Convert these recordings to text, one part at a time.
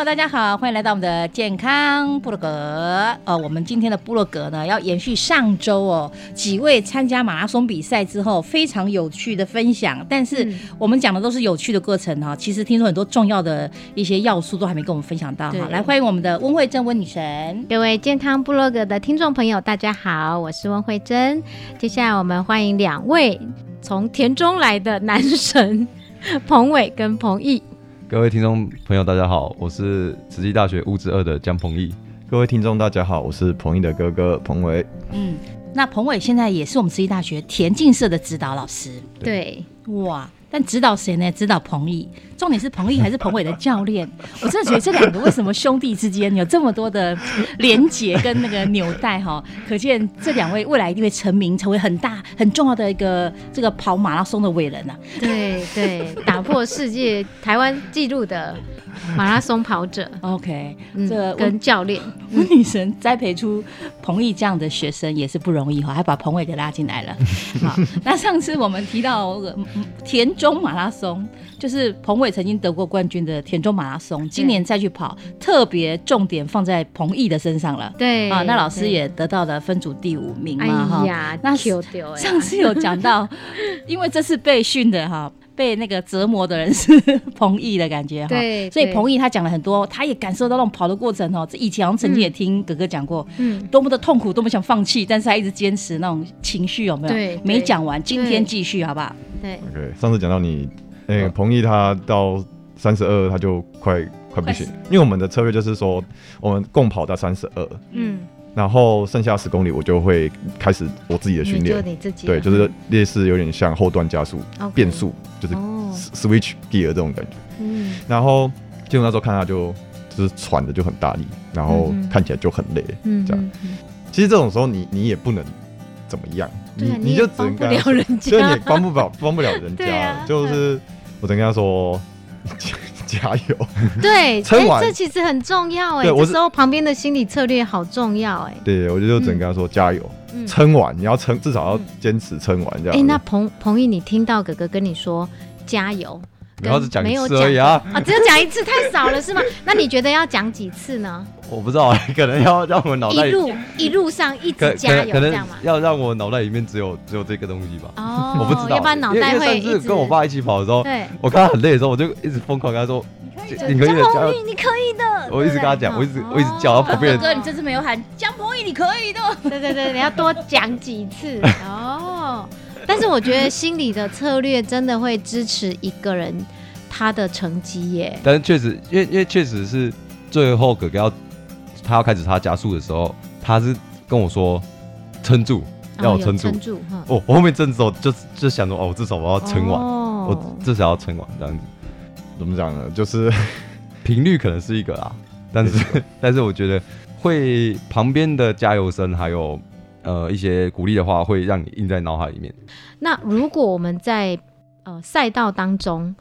友，大家好，欢迎来到我们的健康部落格。呃，我们今天的部落格呢，要延续上周哦几位参加马拉松比赛之后非常有趣的分享，但是我们讲的都是有趣的过程哈。其实听说很多重要的一些要素都还没跟我们分享到哈。来，欢迎我们的温慧珍温女神。各位健康部落格的听众朋友，大家好，我是温慧珍。接下来我们欢迎两位从田中来的男神彭伟跟彭毅。各位听众朋友，大家好，我是慈济大学物质二的江鹏毅。各位听众，大家好，我是鹏毅的哥哥彭伟。嗯，那彭伟现在也是我们慈济大学田径社的指导老师。对，哇！但指导谁呢？指导彭毅，重点是彭毅还是彭伟的教练？我真的觉得这两个为什么兄弟之间有这么多的连结跟那个纽带哈？可见这两位未来一定会成名，成为很大很重要的一个这个跑马拉松的伟人啊！对对，打破世界台湾纪录的 马拉松跑者，OK，嗯这个跟教练，温女神栽培出彭毅这样的学生也是不容易哈，还把彭伟给拉进来了。好，那上次我们提到田中马拉松，就是彭伟曾经得过冠军的田中马拉松，今年再去跑，特别重点放在彭毅的身上了。对啊，那老师也得到了分组第五名哎嘛哈。呀，那上次有讲到，因为这次被训的哈，被那个折磨的人是彭毅的感觉哈。对，所以彭毅他讲了很多，他也感受到那种跑的过程哦。这以前好像曾经也听哥哥讲过，嗯，多么的痛苦，多么想放弃，但是他一直坚持那种情绪有没有？对对没讲完，今天对继续好不好？对，OK，上次讲到你，那、个彭毅他到三十二他就快快不行，因为我们的策略就是说，我们共跑到三十二，嗯，然后剩下十公里我就会开始我自己的训你就练，你自己对，就是类似有点像后段加速、变速，就是哦，switch gear 这种感觉。嗯，然后结果那时候看他就就是喘的就很大力，然后看起来就很累。嗯这样。其实这种时候你你也不能怎么样，你也就只能跟所以你也，帮不了帮不了人对家，啊就是我只能跟他说加油。对，哎，撑完这其实很重要哎，欸我这时候旁边的心理策略好重要哎。对，我就只能跟他说加油，嗯撑完你要撑，至少要嗯坚持撑完这样哎，子。那彭彭毅，你听到哥哥跟你说加油，然后只讲一没有次而已啊，啊，只有讲一次太少了是吗？那你觉得要讲几次呢？我不知道，可能要让我脑袋一路 一路上一直加油可能这样吗？要让我脑袋里面只有只有这个东西吧。哦，我不知道，要不然脑袋会一直上次跟我爸一起跑的时候，对，我看他很累的时候，我就一直疯狂跟他说：“你可以的，江博宇，你可以的。我一直跟他讲，我一直我一直叫，然后旁边人哥哥，你这次没有喊江鹏宇，你可以的。对对对，你要多讲几次哦。但是我觉得心理的策略真的会支持一个人他的成绩耶。但是确实，因为因为确实是最后哥哥要他要开始他加速的时候，他是跟我说撑住，要我撑住。撑住，哈哦，我后面撑的时候就就想着哦，我至少我要撑完，哦我至少要撑完这样子。怎么讲呢？就是 频率可能是一个啦，但是但是我觉得会旁边的加油声还有呃一些鼓励的话，会让你印在脑海里面。那如果我们在呃赛道当中，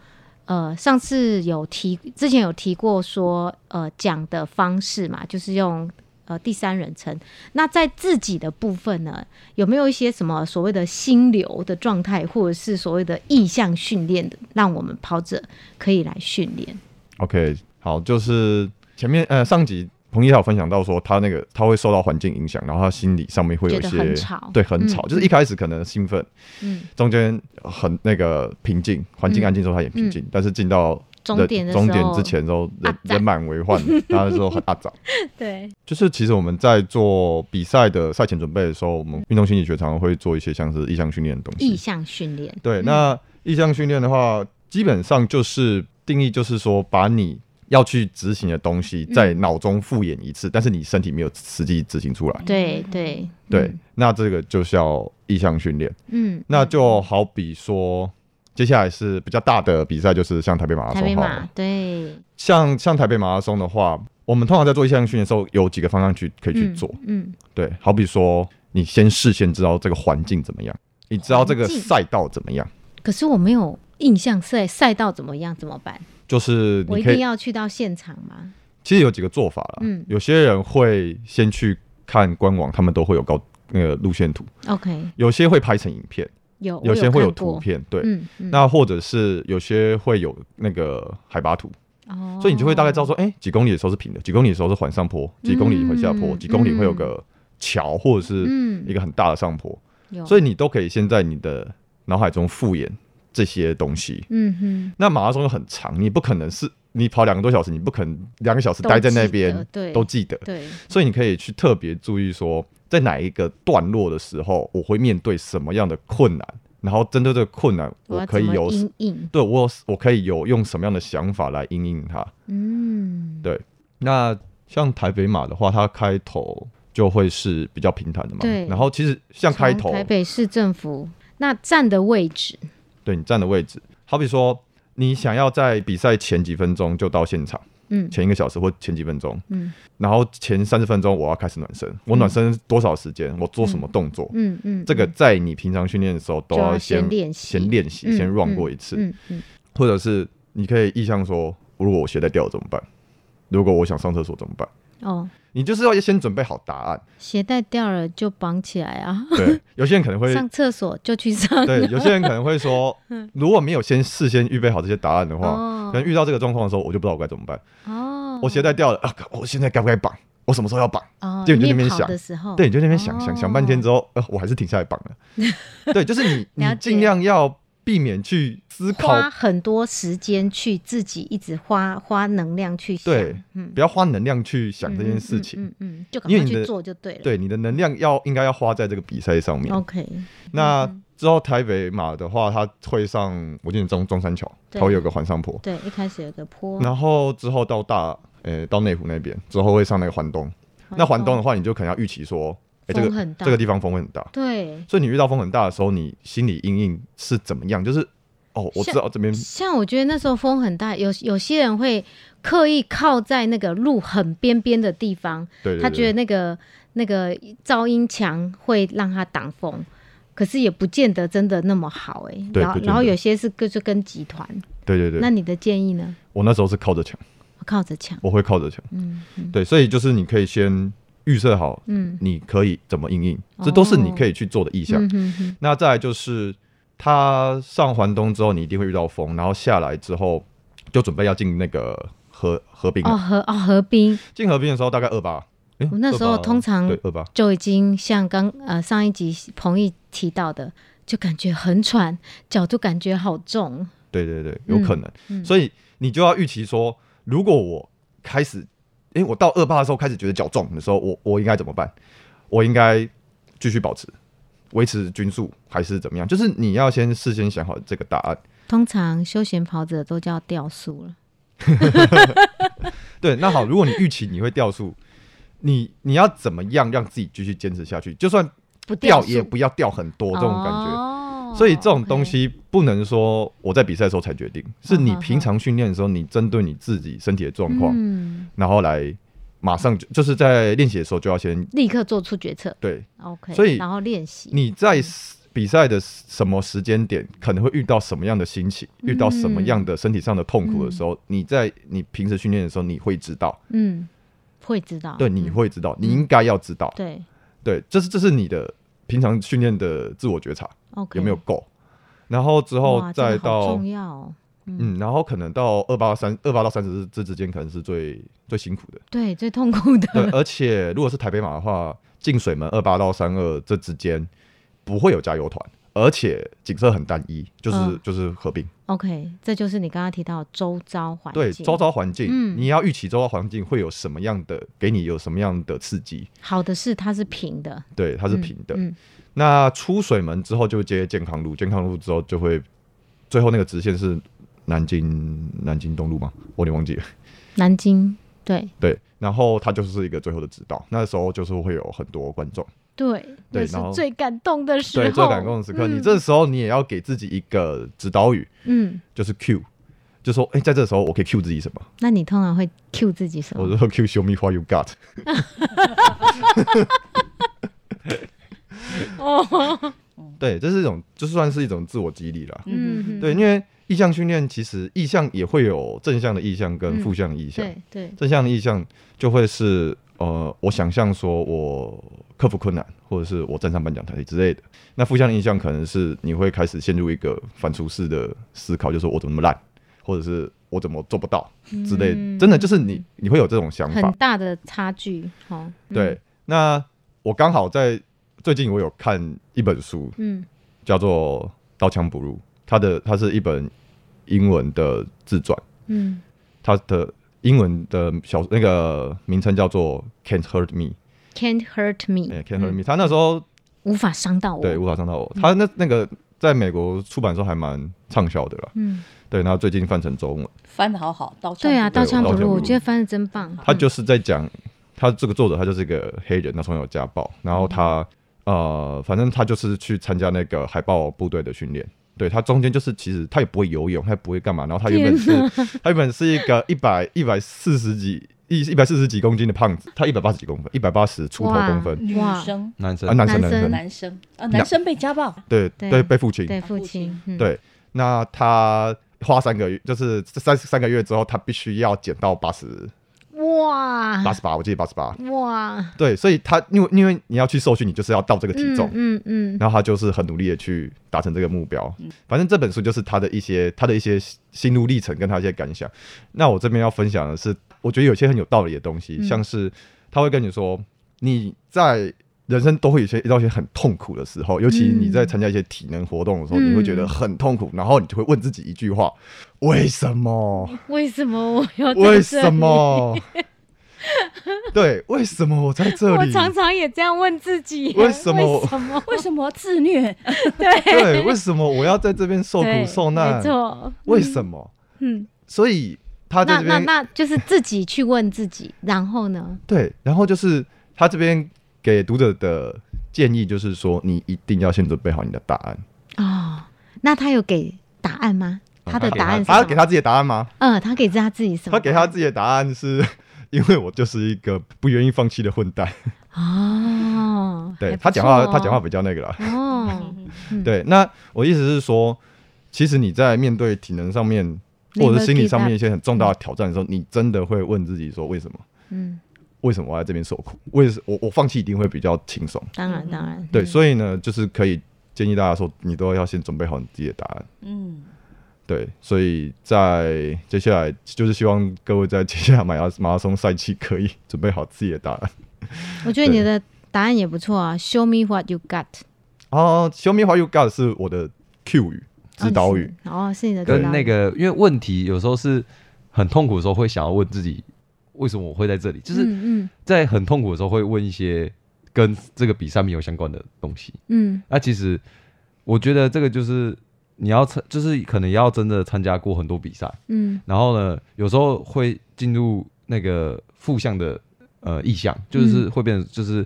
呃上次有提，之前有提过说，呃讲的方式嘛，就是用呃第三人称。那在自己的部分呢，有没有一些什么所谓的心流的状态，或者是所谓的意向训练的，让我们跑者可以来训练？OK，好，就是前面呃上集彭一还有分享到说，他那个他会受到环境影响，然后他心理上面会有一些很吵对，很吵，嗯就是一开始可能兴奋，嗯，中间很那个平静，环境安静之后他也平静，但是进到终点的终点之前之后，人啊人满为患，然后说很阿杂。对，就是其实我们在做比赛的赛前准备的时候，我们运动心理学常常会做一些像是意向训练的东西。意向训练。对，那意向训练的话，基本上就是定义就是说，把你要去执行的东西在脑中复演一次，但是你身体没有实际执行出来。对对。对，那这个就是要意向训练。嗯，那就好比说，接下来是比较大的比赛，就是像台北马拉台北松好了。马。对。像像台北马拉松的话，我们通常在做意向训练的时候，有几个方向去可以去做。嗯，对，好比说，你先事先知道这个环境怎么样，你知道这个赛道怎么样，可是我没有印象赛赛道怎么样，怎么办？就是我一定要去到现场吗？其实有几个做法啦。嗯。有些人会先去看官网，他们都会有高那个路线图，OK，有些会拍成影片，有有些会有图，片，对。嗯嗯，那或者是有些会有那个海拔图，哦。所以你就会大概知道说，哎、几公里的时候是平的，几公里的时候是缓上坡，几公里会下坡，嗯。几公里会有个桥或者是嗯。一个很大的上坡，有，所以你都可以先在你的脑海中复演这些东西。嗯哼，那马拉松又很长，你不可能是你跑两个多小时，你不可能两个小时待在那边对都记得，对，所以你可以去特别注意说，在哪一个段落的时候，我会面对什么样的困难，然后针对这个困难，我可以有？对我有我可以有用什么样的想法来应应它。嗯，对，那像台北马的话，它开头就会是比较平坦的嘛，对。然后其实像开头，台北市政府那站的位置，对你站的位置，好比说你想要在比赛前几分钟就到现场，嗯。前一个小时或前几分钟，嗯。然后前三十分钟我要开始暖身，我暖身多少时间，我做什么动作，嗯嗯，这个在你平常训练的时候都要先先练习先练习，嗯先 run 嗯过一次，嗯嗯。或者是你可以意向说，如果我鞋带掉了怎么办？如果我想上厕所怎么办？哦，你就是要先准备好答案。鞋带掉了就绑起来啊，对，有些人可能会上厕所就去上，对，有些人可能会说，如果没有先事先预备好这些答案的话，哦可能遇到这个状况的时候，我就不知道我该怎么办。哦，我鞋带掉了啊，我现在该不该绑？我什么时候要绑？哦，就你就在那边想的时候，对，你就在那边想想想半天哦之后，呃，我还是停下来绑了。对，就是你你尽量要避免去思考，花很多时间去自己一直花花能量去想，对，嗯，不要花能量去想这件事情。嗯嗯就赶快去因为你的做就对了。对，你的能量要应该要花在这个比赛上面。，OK，那嗯之后台北马的话，它会上我记得中中山桥，它会有个环上坡，对，一开始有个坡，然后之后到大呃到内湖那边，之后会上那个环东。那环东的话，你就可能要预期说，哎、这个这个地方风会很大，对，所以你遇到风很大的时候，你心理阴影是怎么样？就是哦，我知道这边像我觉得那时候风很大，有有些人会刻意靠在那个路很边边的地方，对对他觉得那个那个噪音墙会让他挡风，可是也不见得真的那么好哎、然后然后有些是跟就跟集团，对对对，那你的建议呢？我那时候是靠着墙，靠着墙，我会靠着墙，嗯嗯对，所以就是你可以先预设好，嗯你可以怎么应应，这都是你可以去做的意向。嗯那再来就是，他上环东之后，你一定会遇到风，然后下来之后就准备要进那个河河滨。哦河哦河滨，进河滨的时候大概二八，诶我那时候通常对二八，就已经像刚呃上一集彭毅提到的，就感觉很喘，脚就感觉好重，对对对，有可能。嗯所以你就要预期说，如果我开始，诶，我到二八的时候开始觉得脚重的时候，我我应该怎么办？我应该继续保持。维持均速还是怎么样？就是你要先事先想好这个答案。通常休闲跑者都叫掉速了。对，那好，如果你预期你会掉速，你你要怎么样让自己继续坚持下去？就算不掉也不要掉很多这种感觉。哦所以这种东西不能说我在比赛的时候才决定，是你平常训练的时候，你针对你自己身体的状况，嗯，然后来马上就就是在练习的时候就要先立刻做出决策。对 OK，所以然后练习。你在比赛的什么时间点可能会遇到什么样的心情，遇到什么样的身体上的痛苦的时候，你在你平时训练的时候你会知道。嗯，会知道，对，你嗯会知道，你应该要知道，对对，这是这是你的平常训练的自我觉察，OK，有没有够？然后之后再到重要哦，嗯，然后可能到二八三二八到三十这之间，可能是最最辛苦的。对，最痛苦的，对，而且如果是台北马的话，进水门二八到三二这之间不会有加油团，而且景色很单一，就是、嗯就是合并。OK，这就是你刚刚提到周遭环境，对，周遭环境，嗯你要预期周遭环境会有什么样的，给你有什么样的刺激。好的是它是平的，对，它是嗯平的。嗯，那出水门之后就接健康路，健康路之后就会最后那个直线是南京南京东路吗？我有点忘记了。南京，对对，然后他就是一个最后的指导，那时候就是会有很多观众，对，对然后最感动的时候，对，最感动的时刻，你嗯这时候你也要给自己一个指导语，嗯，就是 Q，就说，哎、在这时候我可以 Q 自己什么？那你通常会 cue 自己什么？我就说 Q show me what you got。哦，对，这是一种，就算是一种自我激励啦。嗯，对，因为意向训练其实意向也会有正向的意向跟负向的意向。对对，正向的意向就会是呃，我想象说我克服困难，或者是我站上颁奖台之类的。那负向的意向可能是你会开始陷入一个反刍式的思考，就是我怎么那么烂，或者是我怎么做不到之类的。嗯真的就是你你会有这种想法很法。大的差距，哦，嗯对，，那我刚好在最近我有看一本书，嗯叫做《刀枪不入》，它的它是一本英文的自传。嗯它的英文的小那个名称叫做 Can't Hurt Me，，Can't hurt me，哎、c a n t Hurt Me、嗯他那时候无法伤到我，对无法伤到我，他那那个在美国出版的时候还蛮畅销的啦。嗯，对，然后最近翻成中文，翻的好好，刀枪对啊，刀枪不入，刀枪不入我觉得翻的真棒，他就是在讲他这个作者他就是一个黑人，他从小有家暴，然后他呃，反正他就是去参加那个海豹部队的训练。对他中间就是其实他也不会游泳，他也不会干嘛，然后他原本是他原本是一个一百一百四十几一一百四十几公斤的胖子，他一百八十几公分，一百八十出头公分，女生、男生。啊，男生男生。男生，啊，男生被家暴，对对对，被父亲，对父亲，嗯，对，那他花三个月，就是这三三个月之后，他必须要减到八十哇八十八，我记得八十八。哇，对，所以他因为因为你要去受训，你就是要到这个体重，嗯嗯，然后他就是很努力的去达成这个目标。反正这本书就是他的一些他的一些心路历程跟他一些感想。那我这边要分享的是，我觉得有些很有道理的东西，嗯像是他会跟你说，你在人生都会有一些遇到一些很痛苦的时候，尤其你在参加一些体能活动的时候，嗯你会觉得很痛苦，然后你就会问自己一句话：为什么？为什么我要为什里？么？对，为什么我在这里？我常常也这样问自己，为什么为什么？为什么自虐？对对，为什么我要在这边受苦受难没？错，为什么？嗯，所以他在那那那就是自己去问自己，然后呢？对，然后就是他这边给读者的建议就是说，你一定要先准备好你的答案。哦，那他有给答案吗？他的答案是他给他自己的答案吗？嗯，他给他自己什么？他给他自己的答案是。因为我就是一个不愿意放弃的混蛋，哦，对他讲话，他讲话比较那个啦。哦，嗯，对，那我意思是说，其实你在面对体能上面或者是心理上面一些很重大的挑战的时候，你真的会问自己说，为什么？嗯，为什么我在这边受苦？为什我我放弃一定会比较轻松？当然当然，对，嗯所以呢，就是可以建议大家说，你都要先准备好你自己的答案。嗯，对，所以在接下来就是希望各位在接下来马拉马拉松赛期可以准备好自己的答案。我觉得你的答案也不错啊，Show me what you got，哦，Show me what you got 是我的 Q 语指导语。哦，是你的跟那个，因为问题有时候是很痛苦的时候，会想要问自己，为什么我会在这里？就是在很痛苦的时候，会问一些跟这个比赛没有相关的东西。嗯那其实我觉得这个就是你要参，就是可能要真的参加过很多比赛，嗯然后呢，有时候会进入那个负向的呃意向，就是会变成就是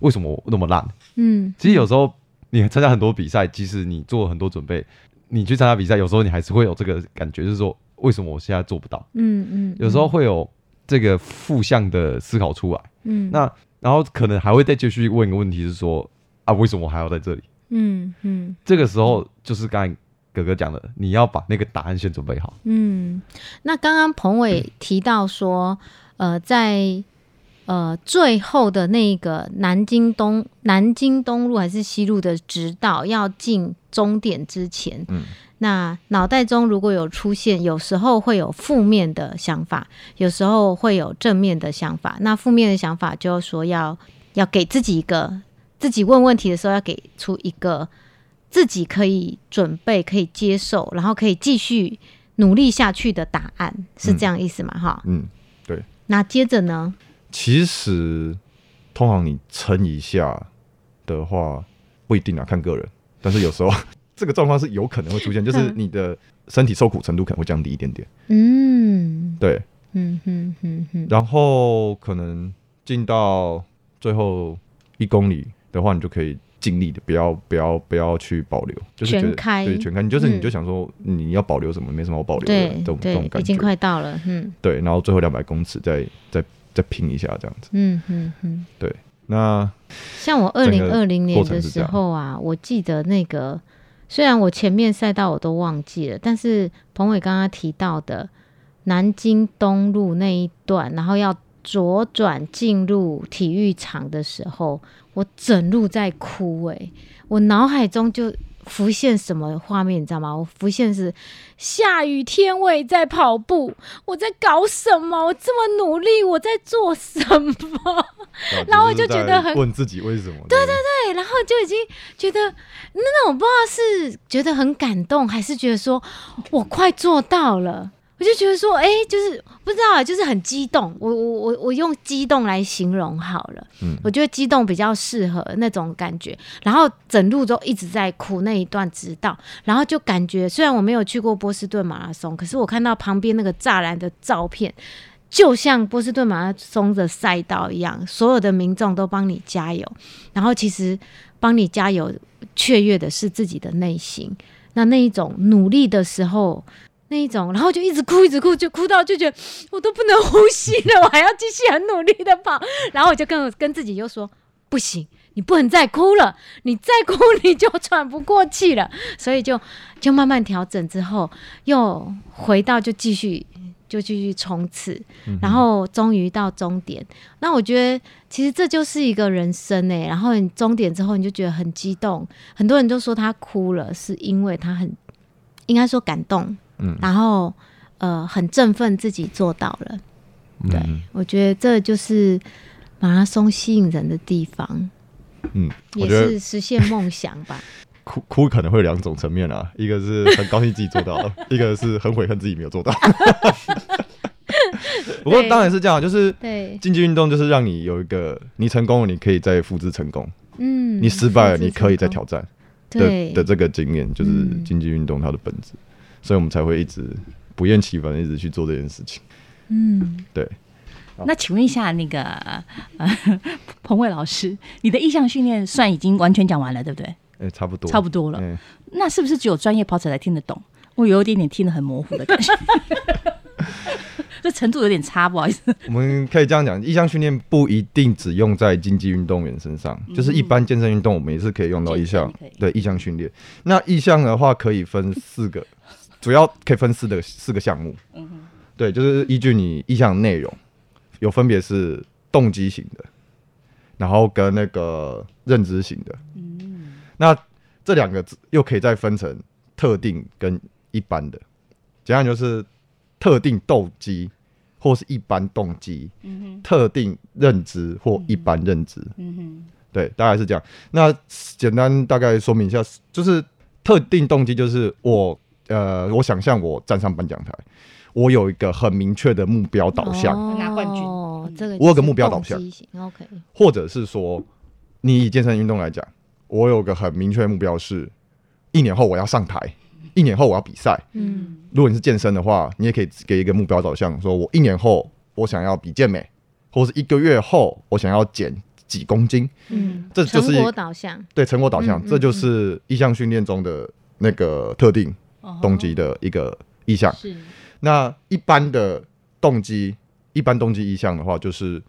为什么我那么烂？嗯，其实有时候你参加很多比赛，即使你做很多准备，你去参加比赛，有时候你还是会有这个感觉，就是说为什么我现在做不到？嗯嗯，有时候会有这个负向的思考出来。嗯，那然后可能还会再继续问一个问题，是说啊，为什么我还要在这里？嗯嗯这个时候就是刚才哥哥讲的，你要把那个答案先准备好。嗯，那刚刚彭伟提到说，呃，在呃最后的那个南京东南京东路还是西路的直道要进终点之前，嗯那脑袋中如果有出现，有时候会有负面的想法，有时候会有正面的想法。那负面的想法就是说要要给自己一个，自己问问题的时候要给出一个自己可以准备、可以接受，然后可以继续努力下去的答案，是这样意思吗？哈、嗯，对那接着呢？其实通常你撑一下的话，不一定啊，看个人。但是有时候 这个状况是有可能会出现，就是你的身体受苦程度可能会降低一点点。嗯。对，嗯哼哼哼，然后可能进到最后一公里的话，你就可以尽力的不要不要不要去保留，就是觉得全开。对全开，你就是嗯。你就想说你要保留什么，没什么好保留的对这种这种对，已经感觉。快到了，嗯。对，然后最后两百公尺再再再拼一下这样子。嗯嗯嗯。对那像我二零二零年的时候啊，我记得那个，虽然我前面赛道我都忘记了，但是彭伟刚刚提到的南京东路那一段，然后要左转进入体育场的时候，我整路在哭诶、我脑海中就浮现什么画面，你知道吗？我浮现是下雨天我也在跑步，我在搞什么？我这么努力，我在做什么？然后我就觉得很问自己为什么？对对对，然后就已经觉得那那种不知道是觉得很感动，还是觉得说我快做到了。我就觉得说，哎、就是不知道啊，就是很激动。我我我我用激动来形容好了。嗯我觉得激动比较适合那种感觉。然后整路都一直在哭那一段直到，然后就感觉虽然我没有去过波士顿马拉松，可是我看到旁边那个栅栏的照片，就像波士顿马拉松的赛道一样，所有的民众都帮你加油。然后其实帮你加油雀跃的是自己的内心，那那一种努力的时候。那一种，然后就一直哭，一直哭，就哭到就觉得我都不能呼吸了，我还要继续很努力的跑。然后我就跟我跟自己又说，不行，你不能再哭了，你再哭你就喘不过气了。所以就就慢慢调整之后，又回到就继续就继续冲刺，然后终于到终点。那我觉得其实这就是一个人生哎、然后你终点之后你就觉得很激动，很多人都说他哭了，是因为他很应该说感动，嗯。然后呃很振奋自己做到了。对嗯我觉得这就是马拉松吸引人的地方，嗯，也是实现梦想吧。哭哭可能会有两种层面啊，一个是很高兴自己做到了，一个是很悔恨自己没有做到。不过对。当然是这样，就是对，竞技运动就是让你有一个，你成功了，你可以再复制成功；嗯，你失败了，你可以再挑战对。的的这个经验，就是嗯。竞技运动它的本质，所以我们才会一直不厌其烦的一直去做这件事情。嗯，对，那请问一下，那个呃，彭伟老师，你的意向训练算已经完全讲完了，对不对？哎、差不多，差不多了。哎那是不是只有专业跑者才听得懂？我有一点点听得很模糊的感觉，这程度有点差，不好意思。我们可以这样讲，意向训练不一定只用在竞技运动员身上，就是一般健身运动，我们也是可以用到意向对意向训练。那意向的话，可以分四个，主要可以分四个四个项目。嗯对，就是依据你意向内容，有分别是动机型的，然后跟那个认知型的。嗯那这两个又可以再分成特定跟一般的，简单就是特定动机或是一般动机，嗯特定认知或一般认知，嗯哼，对，大概是这样。那简单大概说明一下，就是特定动机就是我呃，我想象我站上颁奖台，我有一个很明确的目标导向，哦拿冠军。这个我有个目标导向，OK，或者是说，你以健身运动来讲，我有个很明确的目标是，一年后我要上台，一年后我要比赛。嗯。如果你是健身的话，你也可以给一个目标导向，说我一年后我想要比健美，或是一个月后我想要减几公斤，嗯，这就是成果导向，对成果导向，嗯嗯这就是意向训练中的那个特定动机的一个意向。是。那一般的动机，一般动机意向的话，就是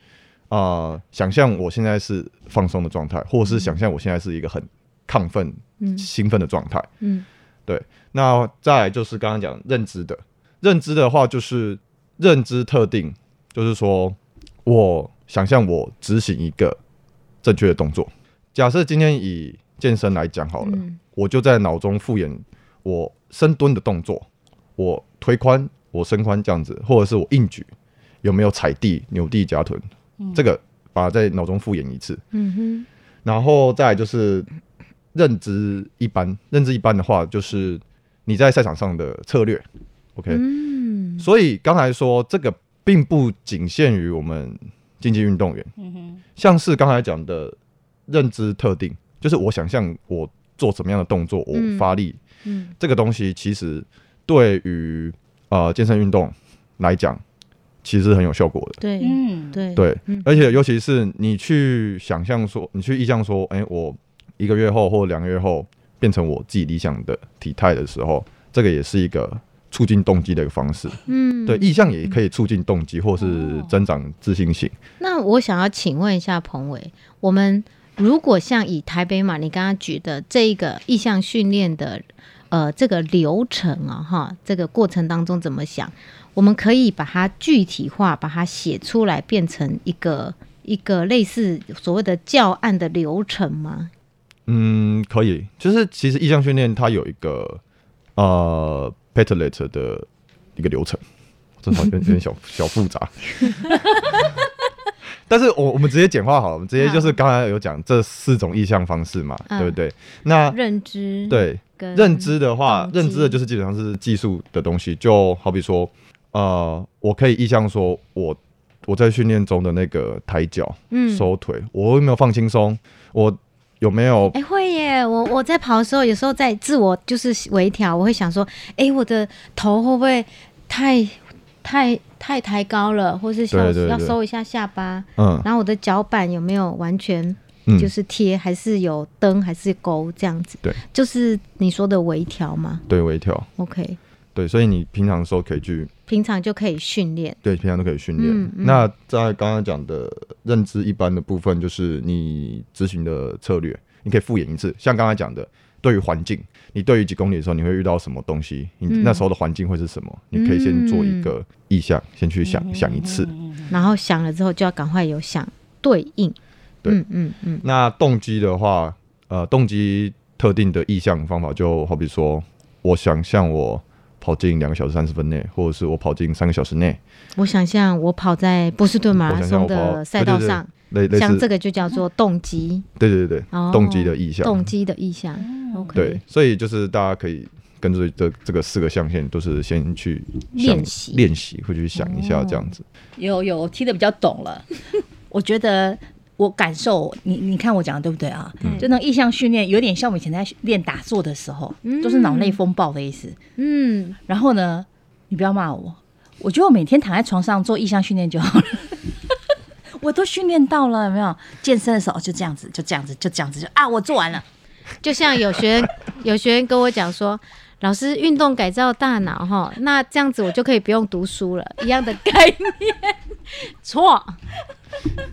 呃，想象我现在是放松的状态，或者是想象我现在是一个很亢奋、嗯。兴奋的状态。嗯。对。那再来就是刚刚讲认知的，认知的话就是认知特定，就是说我想象我执行一个正确的动作。假设今天以健身来讲好了，嗯。我就在脑中复演我深蹲的动作，我推髋，我伸髋这样子，或者是我硬举有没有踩地、扭地、夹臀，这个把它在脑中复演一次。嗯哼，然后再来就是认知一般，认知一般的话就是你在赛场上的策略，OK，、嗯，所以刚才说这个并不仅限于我们竞技运动员，像是刚才讲的认知特定，就是我想象我做什么样的动作，我嗯。发力，嗯。这个东西其实对于呃健身运动来讲，其实很有效果的。对，嗯，对，对嗯，而且尤其是你去想象说，你去意向说，哎、我一个月后或两个月后变成我自己理想的体态的时候，这个也是一个促进动机的一个方式。嗯，对，意向也可以促进动机或是增长自信心。那我想要请问一下彭伟，我们如果像以台北马你刚刚举的这一个意向训练的呃这个流程啊，哈，这个过程当中怎么想？我们可以把它具体化，把它写出来，变成一个一个类似所谓的教案的流程吗？嗯，可以，就是其实意向训练它有一个呃 Petelet 的一个流程，这好像有点小小复杂。但是我我们直接简化好了，我们直接就是刚才有讲这四种意向方式嘛，嗯对不对？那认知，，对认知的话，认知的就是基本上是技术的东西，就好比说，呃，我可以意向说我我在训练中的那个抬脚、嗯收腿，我有没有放轻松？我有没有哎、会耶！我我在跑的时候，有时候在自我就是微调，我会想说，哎、我的头会不会太太太抬高了，或是要对对对要收一下下巴？嗯然后我的脚板有没有完全嗯就是贴，还是有灯，还是勾这样子？对，就是你说的微调吗。对微调？OK，对，所以你平常的时候可以去平常就可以训练。对，平常都可以训练。嗯嗯那在刚刚讲的认知一般的部分，就是你执行的策略，你可以复演一次。像刚才讲的，对于环境，你对于几公里的时候，你会遇到什么东西？你嗯那时候的环境会是什么？你可以先做一个意向，先去想、想一次。然后想了之后，就要赶快有想对应。对嗯嗯嗯，那动机的话，呃，动机特定的意向方法，就好比说，我想象我跑进两个小时三十分内，或者是我跑进三个小时内，我想象我跑在波士顿马拉松的赛道上，类类似像这个就叫做动机。对对对对，哦动机的意向，动机的意向。OK，对，所以就是大家可以跟着这这个四个象限，都是先去想练习练习，会去想一下这样子。有有我听得比较懂了。我觉得我感受你，你看我讲的对不对啊？就那意向训练，有点像我们以前在练打坐的时候，都是脑内风暴的意思。嗯，然后呢，你不要骂我，我觉得我每天躺在床上做意向训练就好了。我都训练到了，有没有？健身的时候就这样子，就这样子，就这样子，就啊，我做完了。就像有学员有学员跟我讲说，老师运动改造大脑哈，那这样子我就可以不用读书了，一样的概念。错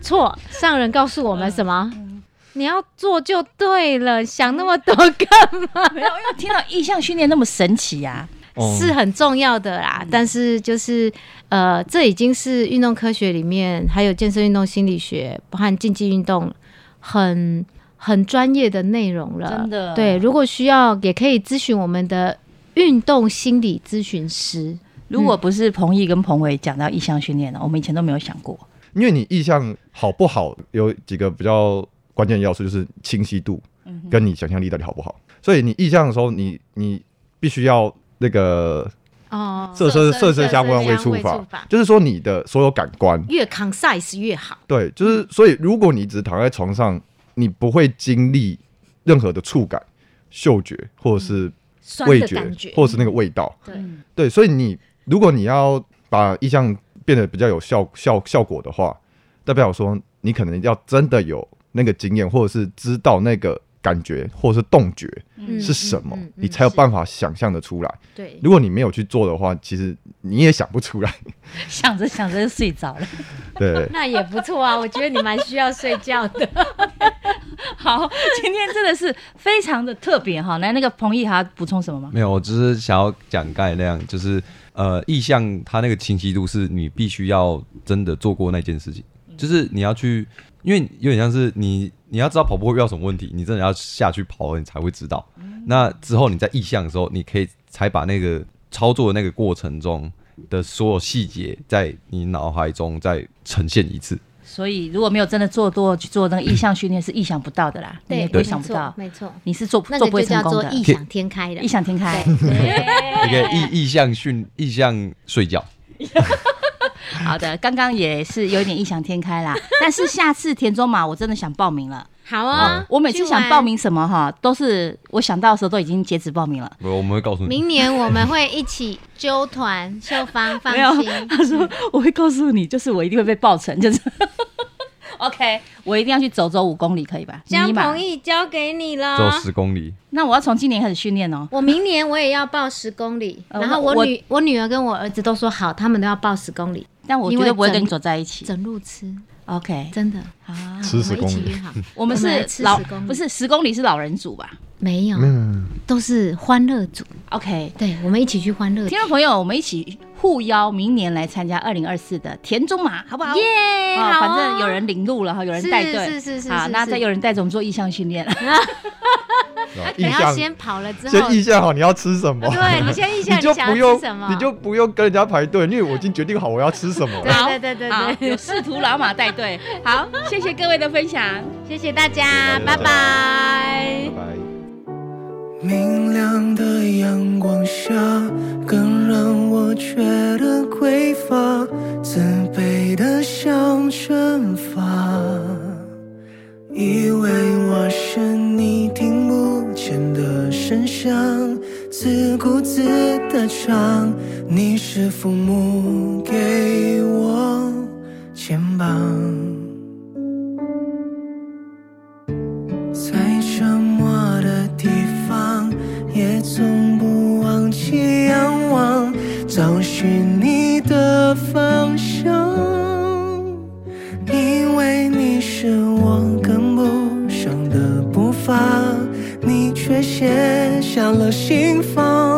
错，上人告诉我们什么？你要做就对了，想那么多干嘛？没有，因为听到意向训练那么神奇呀、哦是很重要的啦，但是就是呃，这已经是运动科学里面，还有健身运动心理学和竞技运动很很专业的内容了。真的对，如果需要，也可以咨询我们的运动心理咨询师。如果不是彭毅跟彭伟讲到意向训练呢，我们以前都没有想过。因为你意向好不好，有几个比较关键的要素，就是清晰度跟你想象力到底好不好。所以你意向的时候，你你必须要那个哦，色色色色相关味未触触法，就是说你的所有感官越 concise 越好。对，就是所以，如果你只躺在床上，你不会经历任何的触感、嗅觉或者是味觉或者是那个味道。对，对，所以你如果你要把意象变得比较有效效效果的话，代表说你可能要真的有那个经验，或者是知道那个感觉或者是动觉嗯是什么，嗯嗯嗯你才有是办法想象的出来。对，如果你没有去做的话，其实你也想不出来。想着想着就睡着了。对，那也不错啊，我觉得你蛮需要睡觉的。好，今天真的是非常的特别哈。来，那个彭毅还要补充什么吗？没有，我只是想要讲刚才那样，就是呃，意向它那个清晰度是你必须要真的做过那件事情，就是你要去，因为有点像是你你要知道跑步会遇到什么问题，你真的要下去跑了，你才会知道。那之后你在意向的时候，你可以才把那个操作的那个过程中的所有细节，在你脑海中再呈现一次。所以如果没有真的做多去做那个意向训练，是意想不到的啦，你也不会没错想不到，没错，你是做做不会成功的。异想天开的异。想天开，一个意意向训意向睡觉，好的，刚刚也是有一点异想天开啦，但是下次田中马我真的想报名了。好啊，我每次想报。名什么哈，都是我想到的时候都已经截止报名了。我我们会告诉你。明年我们会一起揪团，秀芳放 没有心。他说我会告诉你，就是我一定会被报成，就是 OK，我一定要去走走五公里，可以吧？江迷马鹏毅交给你了走了。十公里，那我要从今年开始训练哦。我明年我也要报十公里，呃然后我我女我女儿跟我儿子都说好，他们都要报十公里，但我绝对不会跟你走在一起。整路吃，OK，真的。啊，吃十公里 我们是老吃十公里不是十公里是老人组吧没有，嗯，都是欢乐组。？OK，对，我们一起去欢乐听。众朋友，我们一起互邀明年来参加二零二四的田中马，好不好？耶，啊，好哦反正有人领路了哈，有人带队，是是是是好，是是那再有人带着我们做意向训练。意向你要先跑了之后，先意向好你要吃什么，对你先意向 你就不用吃什么你就不用跟人家排队，因为我已经决定好我要吃什么了。对对对好对对有仕途老马带队。好，谢谢各位的分享。谢谢大家，拜拜。拜拜。明亮的阳光下，更让我觉得匮乏，自卑的像惩罚。以为我是你听不见的声响，自顾自的唱，你是父母给我肩膀。从不忘记仰望，找寻你的方向。因为你是我跟不上的步伐，你却卸下了心防，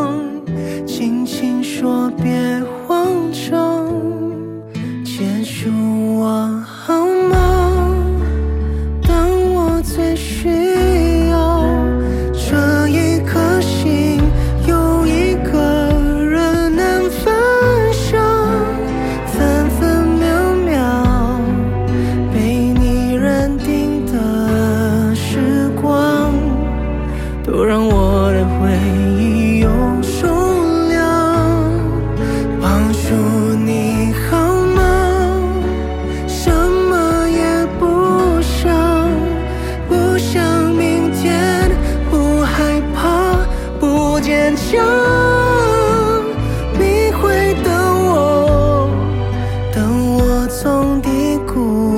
松低谷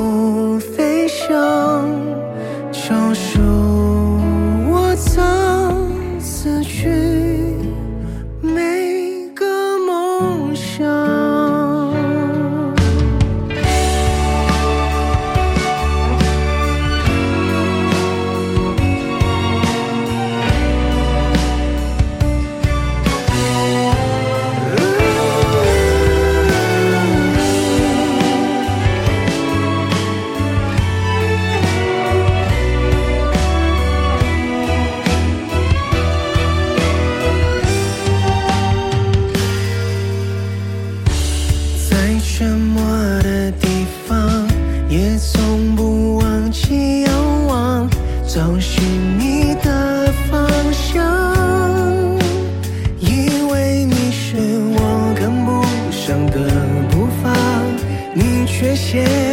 share.